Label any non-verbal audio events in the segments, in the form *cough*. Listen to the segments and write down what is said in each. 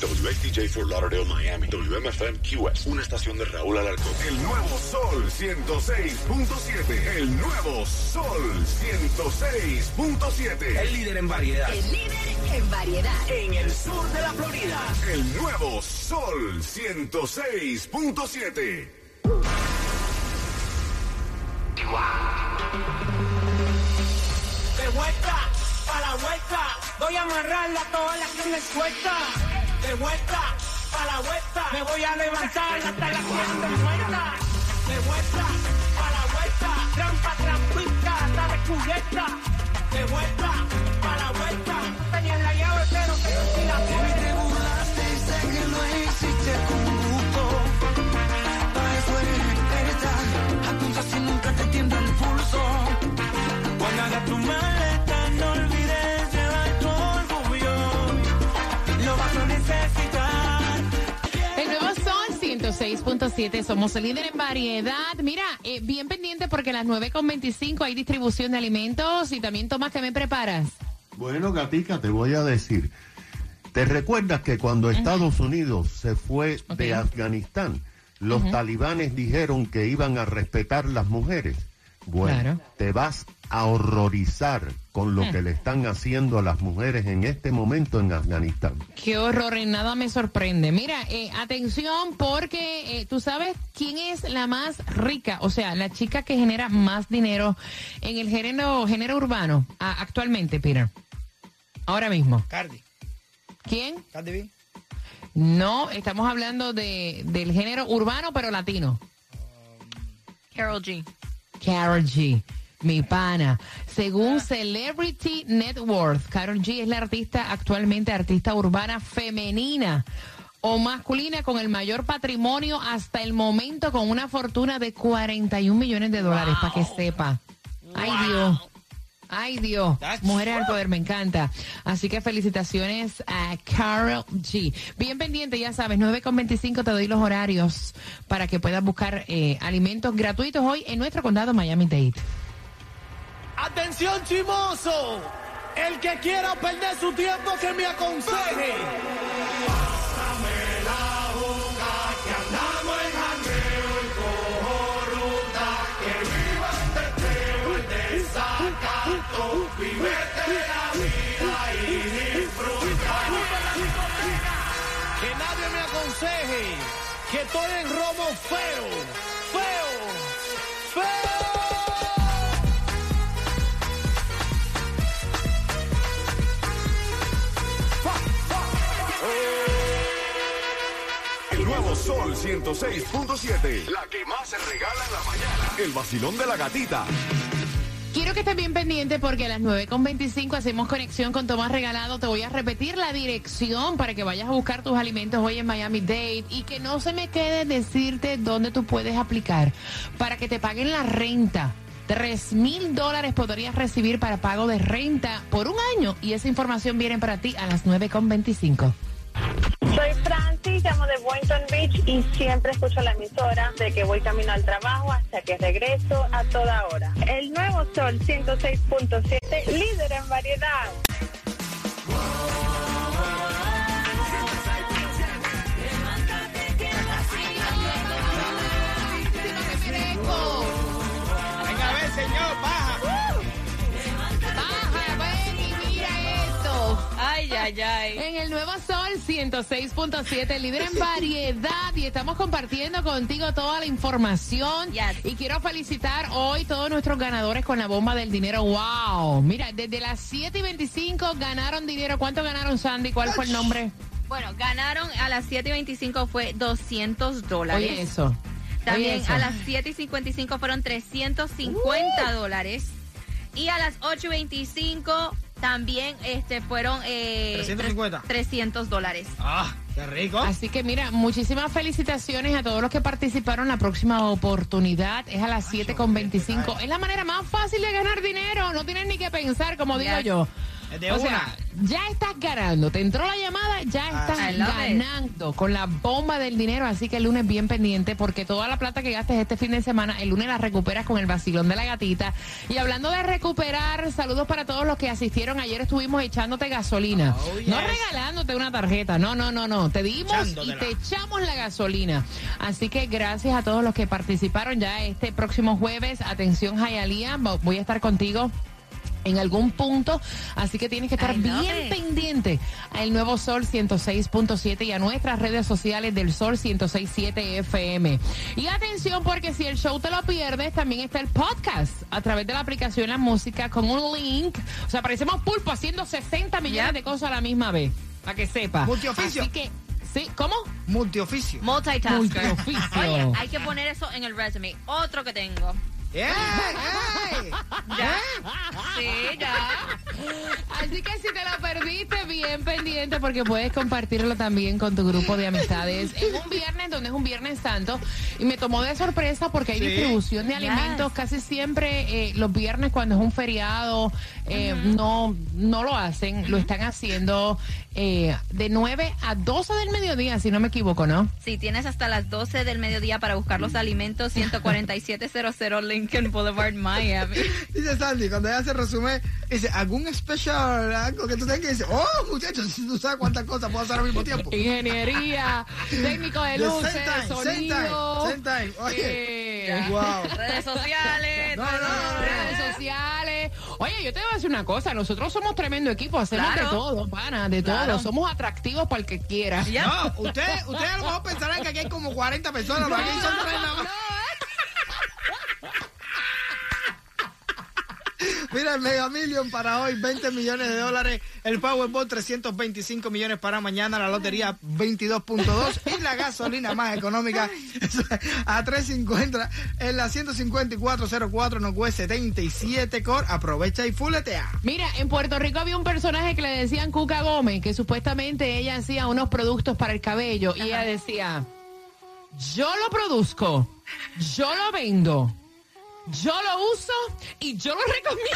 WXTJ for Lauderdale, Miami. WMFM QS. Una estación de Raúl Alarcón. El nuevo Sol 106.7. El nuevo Sol 106.7. El líder en variedad. El líder en variedad. En el sur de la Florida. El nuevo Sol 106.7. De vuelta, a la vuelta. Voy a amarrarla toda la que me suelta. De vuelta, a la vuelta. Me voy a levantar hasta la que de vuelta. De vuelta, a la vuelta. Trampa, trampita, hasta descubierta. De vuelta, a la vuelta. Tenía la llave, pero te rompí la puerta. Cuando hagas tu maleta, 106.7, somos el líder en variedad. Mira, eh, bien pendiente porque a las 9.25 hay distribución de alimentos y también Tomás, ¿qué me preparas? Bueno, Gatica, te voy a decir. ¿Te recuerdas que cuando Estados Unidos se fue de. Afganistán, los talibanes dijeron que iban a respetar las mujeres? Bueno, Claro. te vas a horrorizar con lo que le están haciendo a las mujeres en este momento en Afganistán. Qué horror, en nada me sorprende. Mira, eh, atención porque eh, tú sabes quién es la más rica, o sea, la chica que genera más dinero en el género, género urbano a- actualmente, Peter. Ahora mismo. Cardi, ¿Quién? Cardi B. No, estamos hablando de, del género urbano pero latino. Carol G. Carol G. Mi pana. Según Celebrity Net Worth, Carol G es la artista actualmente artista urbana femenina o masculina con el mayor patrimonio hasta el momento con una fortuna de 41 millones de dólares, para que sepa. Ay Dios. Ay Dios, That's mujeres al poder, me encanta. Así que felicitaciones a Carol G. Bien pendiente, ya sabes, 9.25 te doy los horarios para que puedas buscar eh, alimentos gratuitos hoy en nuestro condado Miami-Dade. Atención, chimoso. El que quiera perder su tiempo, que me aconseje. Que estoy en robo feo, feo, feo. El nuevo Sol 106.7. La que más se regala en la mañana. El vacilón de la gatita. Quiero que estés bien pendiente porque a las 9.25 hacemos conexión con Tomás Regalado. Te voy a repetir la dirección para que vayas a buscar tus alimentos hoy en Miami Dade y que no se me quede decirte dónde tú puedes aplicar para que te paguen la renta. Tres mil dólares podrías recibir para pago de renta por un año y esa información viene para ti a las 9.25. Llamo de Boynton Beach y siempre escucho la emisora de que voy camino al trabajo hasta que regreso a toda hora. El nuevo Sol 106.7, líder en variedad. Venga, a ver, señor, baja. Baja, ven y mira esto. Ay, ay, ay. 106.7, líder en variedad y estamos compartiendo contigo toda la información. Yes. Y quiero felicitar hoy todos nuestros ganadores con la bomba del dinero. ¡Wow! Mira, desde las 7 y 25 ganaron dinero. ¿Cuánto ganaron, Sandy? ¿Cuál fue el nombre? Bueno, ganaron a las 7 y 25 fue 200 dólares. Oye, eso. También Oye, eso. a las 7 y 55 fueron 350 dólares. Y a las 8 y 25 también este, fueron eh, 350. 300 dólares. Ah, qué rico. Así que mira, muchísimas felicitaciones a todos los que participaron. La próxima oportunidad es a las 7.25. Es la manera más fácil de ganar dinero. No tienes ni que pensar, como digo yo. De o una. sea, ya estás ganando. Te entró la llamada, ya estás love it. ganando con la bomba del dinero. Así que el lunes bien pendiente porque toda la plata que gastes este fin de semana, el lunes la recuperas con el vacilón de la gatita. Y hablando de recuperar, saludos para todos los que asistieron. Ayer estuvimos echándote gasolina. Oh, No regalándote una tarjeta. No, no, no, no. Te dimos y te echamos la gasolina. Así que gracias a todos los que participaron ya este próximo jueves. Atención, Jayalía. Voy a estar contigo en algún punto, así que tienes que estar bien it. pendiente al nuevo Sol 106.7 y a nuestras redes sociales del Sol 106.7 FM. Y atención porque si el show te lo pierdes, también está el podcast a través de la aplicación La Música con un link. O sea, parecemos pulpo haciendo 60 millones Yep. de cosas a la misma vez, para que sepa. Multioficio. Así que, sí, ¿cómo? Multioficio. Multitasker. Multioficio. Oye, hay que poner eso en el resume. Otro que tengo. ¡Ey, ey! Ya. Sí, ya. Así que si te lo perdiste, bien pendiente porque puedes compartirlo también con tu grupo de amistades. En un viernes donde es un viernes santo y me tomó de sorpresa porque hay Sí. distribución de Yes. alimentos casi siempre eh, los viernes cuando es un feriado eh, no no lo hacen, lo están haciendo eh, de 9 a 12 del mediodía, si no me equivoco, ¿no? Sí, tienes hasta las 12 del mediodía para buscar los alimentos 14700 Lincoln Boulevard, *laughs* Dice Sandy, cuando ella se resume, dice, ¿algún especial, algo que tú tengas? Y dice, oh, muchachos, si tú sabes cuántas cosas puedo hacer al mismo tiempo. Ingeniería, *laughs* técnico de luces, same time, same sonido. time, same time. Oye. eh, *laughs* Wow. Redes sociales. No, no, no, no, redes sociales. Oye, yo te voy a decir una cosa, nosotros somos tremendo equipo, hacemos Claro. de todo, pana, de Claro. todo. Somos atractivos para el que quiera. No, ustedes ustedes a lo mejor pensarán que aquí hay como 40 personas, pero aquí son tres nada más. Mira, el Mega Million para hoy, 20 millones de dólares. El Powerball, 325 millones para mañana. La lotería, 22.2. Y la gasolina más económica, *laughs* a 3.50 en la 15404 Northwest 77 Core. Aprovecha y fuletea. Mira, en Puerto Rico había un personaje que le decían Cuca Gómez, que supuestamente ella hacía unos productos para el cabello y ella decía, yo lo produzco, yo lo vendo, yo lo uso y yo lo recomiendo.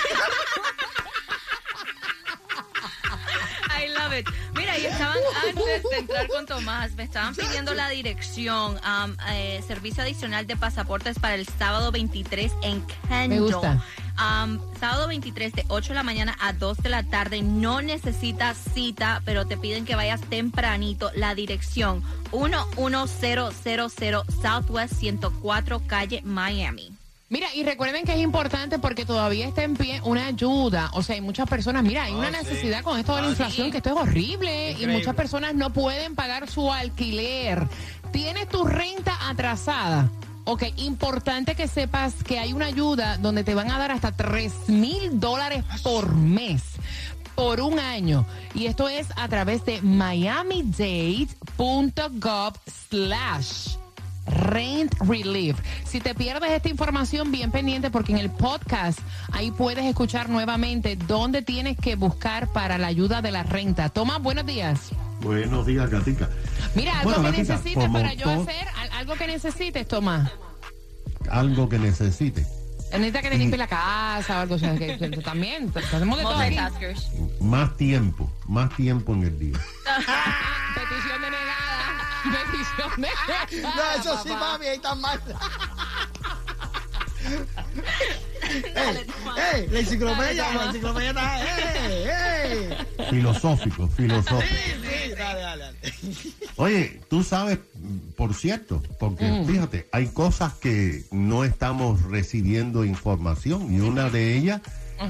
I love it. Mira, y estaban antes de entrar con Tomás, me estaban pidiendo la dirección, um, eh, servicio adicional de pasaportes para el sábado 23 en Kendall. Me gusta. Um, sábado 23 de 8 de la mañana a 2 de la tarde. No necesitas cita, pero te piden que vayas tempranito. La dirección 11000 Southwest 104 calle Miami. Mira, y recuerden que es importante porque todavía está en pie una ayuda. O sea, hay muchas personas, mira, hay una sí. necesidad con esto de la inflación que esto es horrible y muchas personas no pueden pagar su alquiler. Tienes tu renta atrasada. Ok, importante que sepas que hay una ayuda donde te van a dar hasta 3 mil dólares por mes por un año. Y esto es a través de miamidade.gov slash Rent Relief. Si te pierdes esta información, bien pendiente porque en el podcast ahí puedes escuchar nuevamente dónde tienes que buscar para la ayuda de la renta. Tomás, buenos días. Buenos días, Gatica. Mira, algo Bueno, que necesites para yo todo- hacer, al- algo que necesites, Tomás. Algo que necesite. Necesita que te limpie la casa o algo, que también, hacemos de todo aquí. Más tiempo, más tiempo en el día. *laughs* Petición denegada. Denegada. No, eso sí, mami, ahí está mal. *laughs* ¡Ey! ¡Ey! La enciclopedia, la enciclopedia está. ¡Ey! ¡Ey! Filosófico, filosófico. Sí, dale, dale, dale. Oye, tú sabes, por cierto, porque Mm. fíjate, hay cosas que no estamos recibiendo información y una de ellas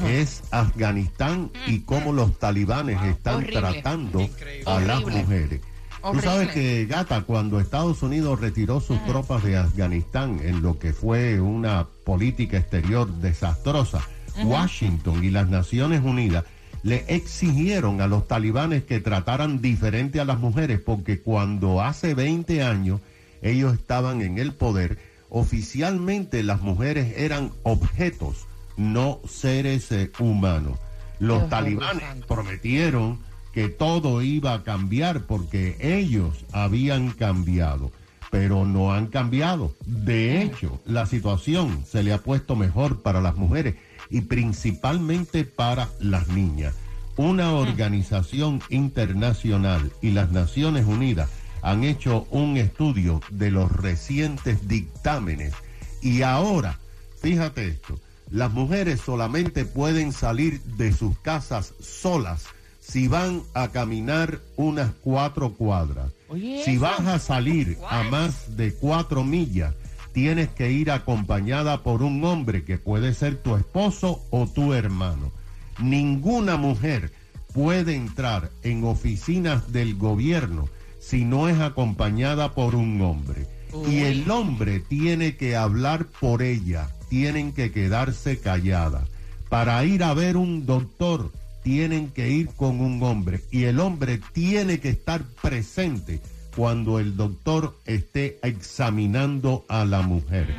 es Afganistán y cómo los talibanes están Horrible. tratando Increíble. a las Horrible. mujeres. Horrible. Tú sabes que, Gata, cuando Estados Unidos retiró sus tropas de Afganistán en lo que fue una política exterior desastrosa, Washington y las Naciones Unidas le exigieron a los talibanes que trataran diferente a las mujeres porque cuando hace 20 años ellos estaban en el poder, oficialmente las mujeres eran objetos, no seres eh, humanos. Los Dios talibanes prometieron que todo iba a cambiar porque ellos habían cambiado, pero no han cambiado. De hecho, la situación se le ha puesto mejor para las mujeres y principalmente para las niñas. una organización internacional y las Naciones Unidas han hecho un estudio de los recientes dictámenes y ahora, fíjate esto, las mujeres solamente pueden salir de sus casas solas si van a caminar unas cuatro cuadras. Oye, si vas a salir a más de cuatro millas, tienes que ir acompañada por un hombre que puede ser tu esposo o tu hermano. Ninguna mujer puede entrar en oficinas del gobierno si no es acompañada por un hombre. Y el hombre tiene que hablar por ella, tienen que quedarse calladas. Para ir a ver un doctor, tienen que ir con un hombre. Y el hombre tiene que estar presente cuando el doctor esté examinando a la mujer.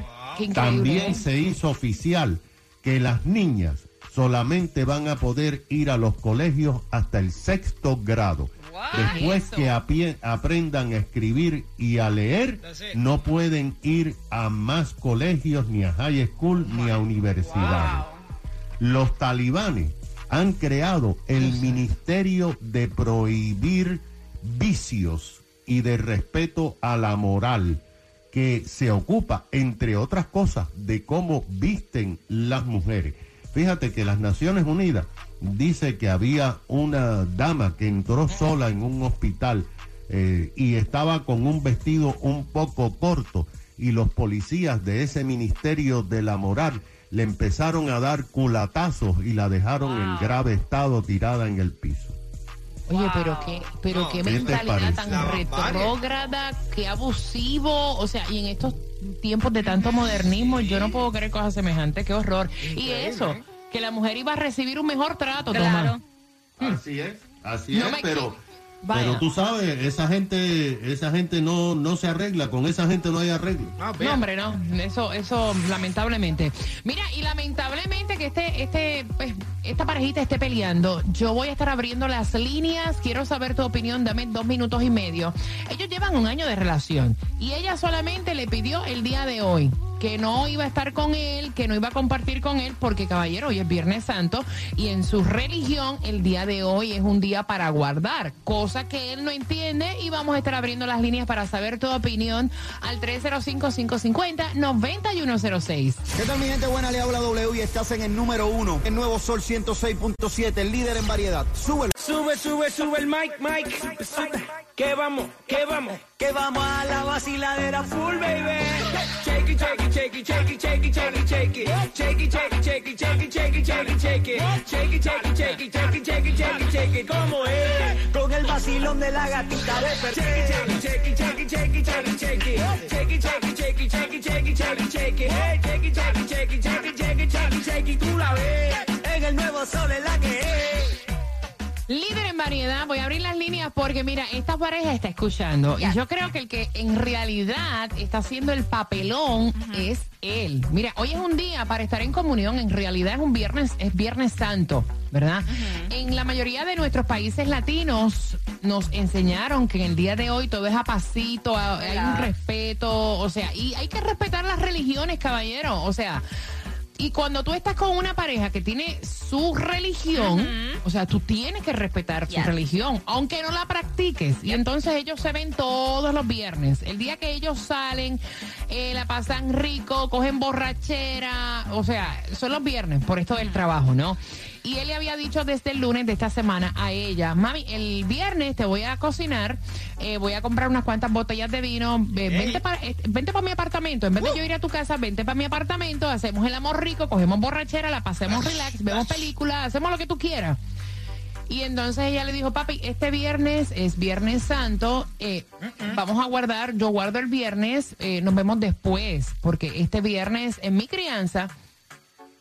También ¿eh? se hizo oficial que las niñas solamente van a poder ir a los colegios hasta el sexto grado. Después Eso. que apie- aprendan a escribir y a leer, no pueden ir a más colegios, ni a high school, ni a universidades. Los talibanes han creado el Ministerio de Prohibir Vicios y de Respeto a la Moral, que se ocupa, entre otras cosas, de cómo visten las mujeres. Fíjate que las Naciones Unidas dice que había una dama que entró sola en un hospital eh, y estaba con un vestido un poco corto y los policías de ese Ministerio de la Moral le empezaron a dar culatazos y la dejaron en grave estado tirada en el piso. Oye, pero qué, pero No, qué ¿qué te mentalidad tan retrógrada, qué abusivo, o sea, y en estos tiempos de tanto modernismo, yo no puedo creer cosas semejantes, qué horror. Y eso, que la mujer iba a recibir un mejor trato, Claro. Tomás. Así es, así No es, pero, Vaya. pero tú sabes, esa gente, esa gente no, no se arregla, con esa gente no hay arreglo. Ah. No, hombre, no, eso, eso, lamentablemente. Mira, y lamentablemente que este, este, pues, esta parejita esté peleando. Yo voy a estar abriendo las líneas. Quiero saber tu opinión. Dame dos minutos y medio. Ellos llevan un año de relación y ella solamente le pidió el día de hoy que no iba a estar con él, que no iba a compartir con él, porque caballero, hoy es Viernes Santo y en su religión el día de hoy es un día para guardar, cosa que él no entiende y vamos a estar abriendo las líneas para saber tu opinión al 305-550-9106. ¿Qué tal mi gente buena? Le habla W y estás en el número uno. El nuevo Sol 106.7, el líder en variedad. Súbelo. Sube, sube, sube el mic, mic. Sube. Que vamos, que vamos. Que vamos a la vaciladera Full baby. It, shake it, shake it, it. ¿Cómo es? con el vacilón de la gatita de it, shake it, shake it, shake it, shake it, shake it, la ves. En el nuevo Sol es la. Líder en variedad, voy a abrir las líneas porque mira, esta pareja está escuchando. Y yo creo que el que en realidad está haciendo el papelón es él. Mira, hoy es un día para estar en comunión, en realidad es un viernes, es Viernes Santo, ¿verdad? En la mayoría de nuestros países latinos nos enseñaron que en el día de hoy todo es a pasito, a- hay un respeto, o sea, y hay que respetar las religiones, caballero, o sea, y cuando tú estás con una pareja que tiene su religión, o sea, tú tienes que respetar su religión, aunque no la practiques. Y entonces ellos se ven todos los viernes. El día que ellos salen, eh, la pasan rico, cogen borrachera, o sea, son los viernes por esto del trabajo, ¿no? Y él le había dicho desde el lunes de esta semana a ella, mami, el viernes te voy a cocinar, eh, voy a comprar unas cuantas botellas de vino, eh, vente para vente pa mi apartamento, en vez de yo ir a tu casa, vente para mi apartamento, hacemos el amor rico, cogemos borrachera, la pasemos relax, vemos películas, hacemos lo que tú quieras. Y entonces ella le dijo, papi, este viernes es Viernes Santo, eh, vamos a guardar, yo guardo el viernes, eh, nos vemos después, porque este viernes en mi crianza,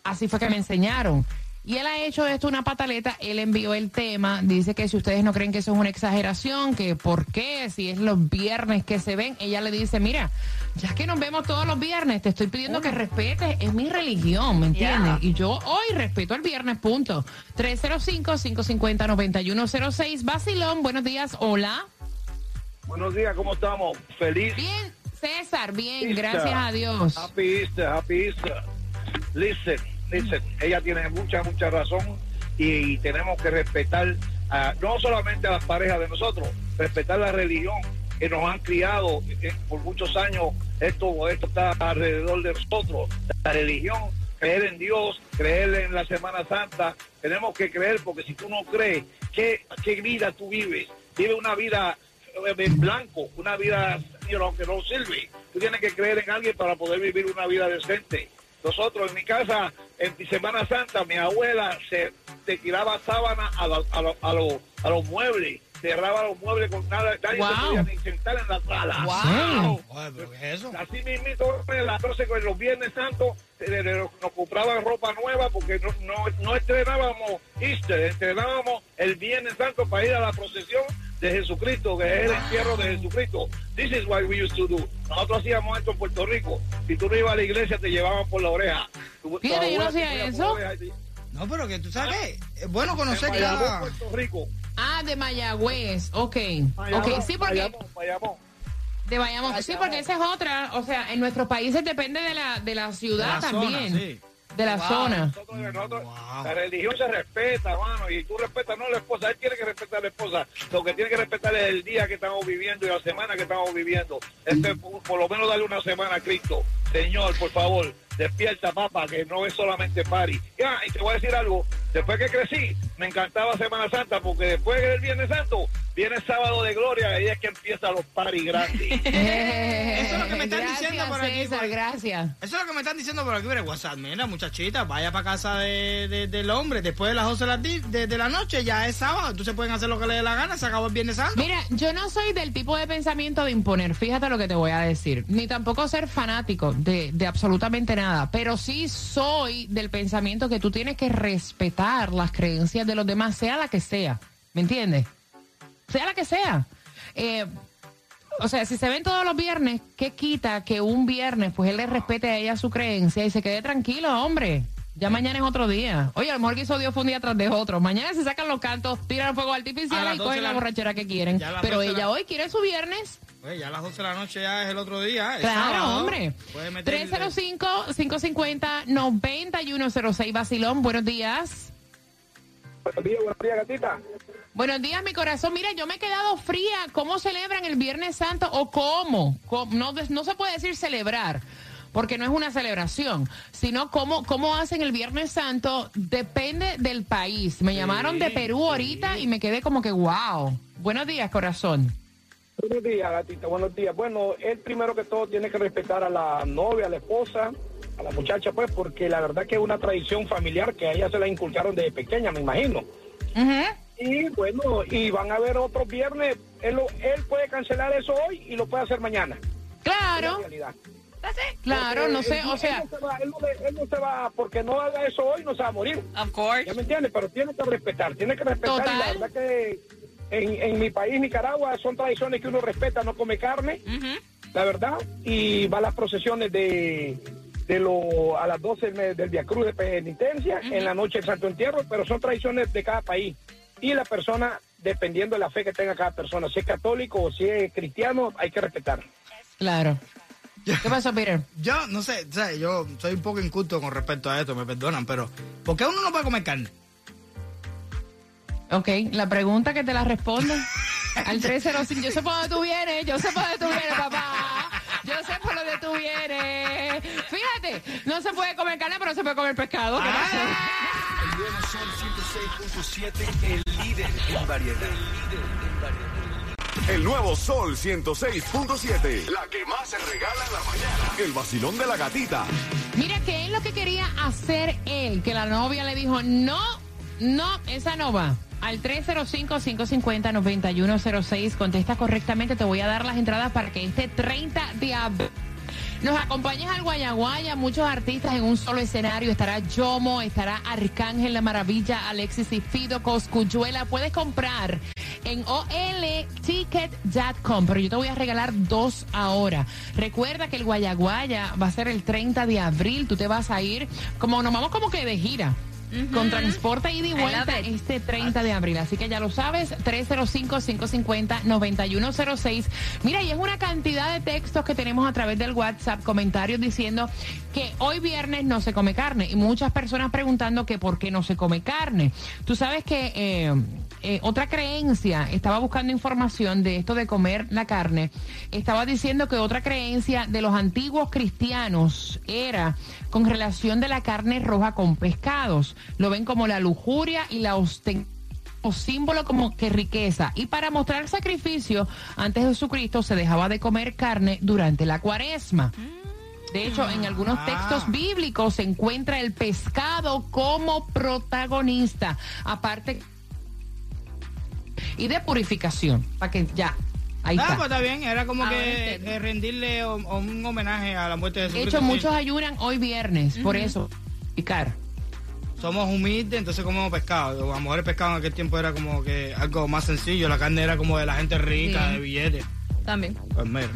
así fue que me enseñaron. Y él ha hecho esto una pataleta, él envió el tema, dice que si ustedes no creen que eso es una exageración, que por qué, si es los viernes que se ven, ella le dice, mira, ya que nos vemos todos los viernes, te estoy pidiendo que respetes, es mi religión, ¿me entiendes? Y yo hoy respeto el viernes, punto. 305-550-9106, Basilón, buenos días, hola. Buenos días, ¿cómo estamos? Feliz. Bien, César, bien, Easter. gracias a Dios. Happy Easter, happy Easter. Listen, ella tiene mucha, mucha razón. y, tenemos que respetar no solamente a las parejas de nosotros, respetar la religión que nos han criado eh, por muchos años. Esto, esto está alrededor de nosotros. La religión, creer en Dios, creer en la Semana Santa. Tenemos que creer porque si tú no crees, ¿qué, qué vida tú vives? Vive una vida eh, en blanco, una vida you que no sirve. Tú tienes que creer en alguien para poder vivir una vida decente. Nosotros en mi casa, en mi Semana Santa, mi abuela se, tiraba sábana a, la- a, lo- a, lo- a los muebles, cerraba los muebles con nada, nadie Wow. se podía ni sentar en la sala. Wow. Así mismito, entonces con los Viernes Santos eh, eh, nos compraban ropa nueva porque no, no, no estrenábamos Easter, estrenábamos el Viernes Santo para ir a la procesión de Jesucristo, que es el entierro de Jesucristo. This is what we used to do. Nosotros hacíamos esto en Puerto Rico. Si tú no ibas a la iglesia, te llevaban por la oreja. Fíjate, yo no hacía eso. No, pero que tú sabes qué, es bueno conocer cada... Puerto Rico. Ah, de Mayagüez, ok. Bayamón, Ok, sí, porque de Bayamón, sí, porque esa es otra, o sea, en nuestros países depende de la, de la ciudad De la zona, también, sí. De la zona. Nosotros- nosotros- Wow. La religión se respeta, hermano, y tú respetas no a la esposa, él tiene que respetar a la esposa. Lo que tiene que respetar es el día que estamos viviendo y la semana que estamos viviendo. Este, por, por lo menos darle una semana a Cristo. Señor, por favor, despierta, papá, que no es solamente party. Ya, y te voy a decir algo, después que crecí, me encantaba Semana Santa, porque después del Viernes Santo, viene el sábado de gloria, y ahí es que empiezan los party grandes. *laughs* Eso es lo que me están Gracias, diciendo por aquí, César, por- gracias. Eso es lo que me están diciendo por aquí por el WhatsApp. Mira, muchachita, vaya para casa de, de- del hombre. Después de las 12 de la, di- de, de la noche, ya es sábado. Entonces pueden hacer lo que les dé la gana. Se acabó el Viernes Santo. Mira, yo no soy del tipo de pensamiento de imponer, fíjate lo que te voy a decir, ni tampoco ser fanático de, de absolutamente nada, pero sí soy del pensamiento que tú tienes que respetar las creencias de los demás, sea la que sea, ¿me entiendes? Sea la que sea. Eh, o sea, si se ven todos los viernes, ¿qué quita que un viernes pues él le respete a ella su creencia y se quede tranquilo, hombre? Ya mañana es otro día. Oye, a lo mejor que hizo Dios fue un día tras de otro. Mañana se sacan los cantos, tiran fuego artificial y 12 cogen la- la borrachera que quieren. Pero 12 ella la- hoy quiere su viernes. Pues ya a las 12 de la noche ya es el otro día. Claro, sábado. hombre. Puede meterle- 305-550-9106 Basilón, buenos días. Buenos días, buenos días, gatita. Buenos días, mi corazón. Mira, yo me he quedado fría. ¿Cómo celebran el Viernes Santo o cómo? ¿Cómo? No, no se puede decir celebrar, porque no es una celebración, sino cómo, cómo hacen el Viernes Santo. Depende del país. Me llamaron de Perú ahorita y me quedé como que, wow. Buenos días, corazón. Buenos días, gatita, buenos días. Bueno, él primero que todo tiene que respetar a la novia, a la esposa, a la muchacha, pues, porque la verdad que es una tradición familiar que a ella se la inculcaron desde pequeña, me imagino. Y bueno, y van a haber otros viernes. Él, lo- él puede cancelar eso hoy y lo puede hacer mañana. Claro, claro, Porque no sé, él- o él sea, no se va- él, no, él no se va, porque no haga eso hoy, no se va a morir. Of course. ¿Ya me entiendes? Pero tiene que respetar, tiene que respetar. Total. Y la verdad que en, en mi país, Nicaragua, son tradiciones que uno respeta, no come carne, la verdad. Y va a las procesiones de, de lo, a las 12 del, del Via Cruz de penitencia, en la noche del Santo Entierro, pero son tradiciones de cada país. Y la persona, dependiendo de la fe que tenga cada persona, si es católico o si es cristiano, hay que respetar. claro. ¿Qué pasó, Peter? Yo no sé, o sea, yo soy un poco inculto con respecto a esto, me perdonan, pero ¿por qué uno no puede comer carne? Ok, la pregunta que te la respondo al 305. Yo sé por dónde tú vienes, yo sé por dónde tú vienes, papá. Yo sé por dónde tú vienes. Fíjate, no se puede comer carne, pero se puede comer pescado. ¿Qué pasó? El nuevo Sol 106.7, el líder en variedad. El nuevo Sol 106.7, la que más se regala en la mañana. El vacilón de la gatita. Mira, ¿qué es lo que quería hacer él? Que la novia le dijo, no, no, esa no va. Al 305-550-9106, contesta correctamente, te voy a dar las entradas para que este 30 de abril nos acompañes al Guayaguaya, muchos artistas en un solo escenario. Estará Yomo, estará Arcángel La Maravilla, Alexis y Fido, Coscuyuela. Puedes comprar en olticket.com, pero yo te voy a regalar dos ahora. Recuerda que el Guayaguaya va a ser el 30 de abril. Tú te vas a ir, como nos vamos como que de gira. Con transporte ida y vuelta este 30 de abril. Así que ya lo sabes, 305-550-9106. Mira, y es una cantidad de textos que tenemos a través del WhatsApp, comentarios diciendo que hoy viernes no se come carne. Y muchas personas preguntando que por qué no se come carne. Tú sabes que... eh, eh, otra creencia, estaba buscando información de esto de comer la carne, estaba diciendo que otra creencia de los antiguos cristianos era con relación de la carne roja con pescados. Lo ven como la lujuria y la ostentación o símbolo como que riqueza. Y para mostrar sacrificio, antes de Jesucristo se dejaba de comer carne durante la cuaresma. De hecho, en algunos textos bíblicos se encuentra el pescado como protagonista. Aparte y de purificación. Para que ya. Ahí Ah, está. pues está bien, era como Ahora que eh, rendirle o- o un homenaje a la muerte de De Jesucristo. hecho, sí. muchos ayunan hoy viernes, por eso. Picar. Somos humildes, entonces comemos pescado. A lo mejor el pescado en aquel tiempo era como que algo más sencillo, la carne era como de la gente rica, Sí. de billetes. También. Pues mira.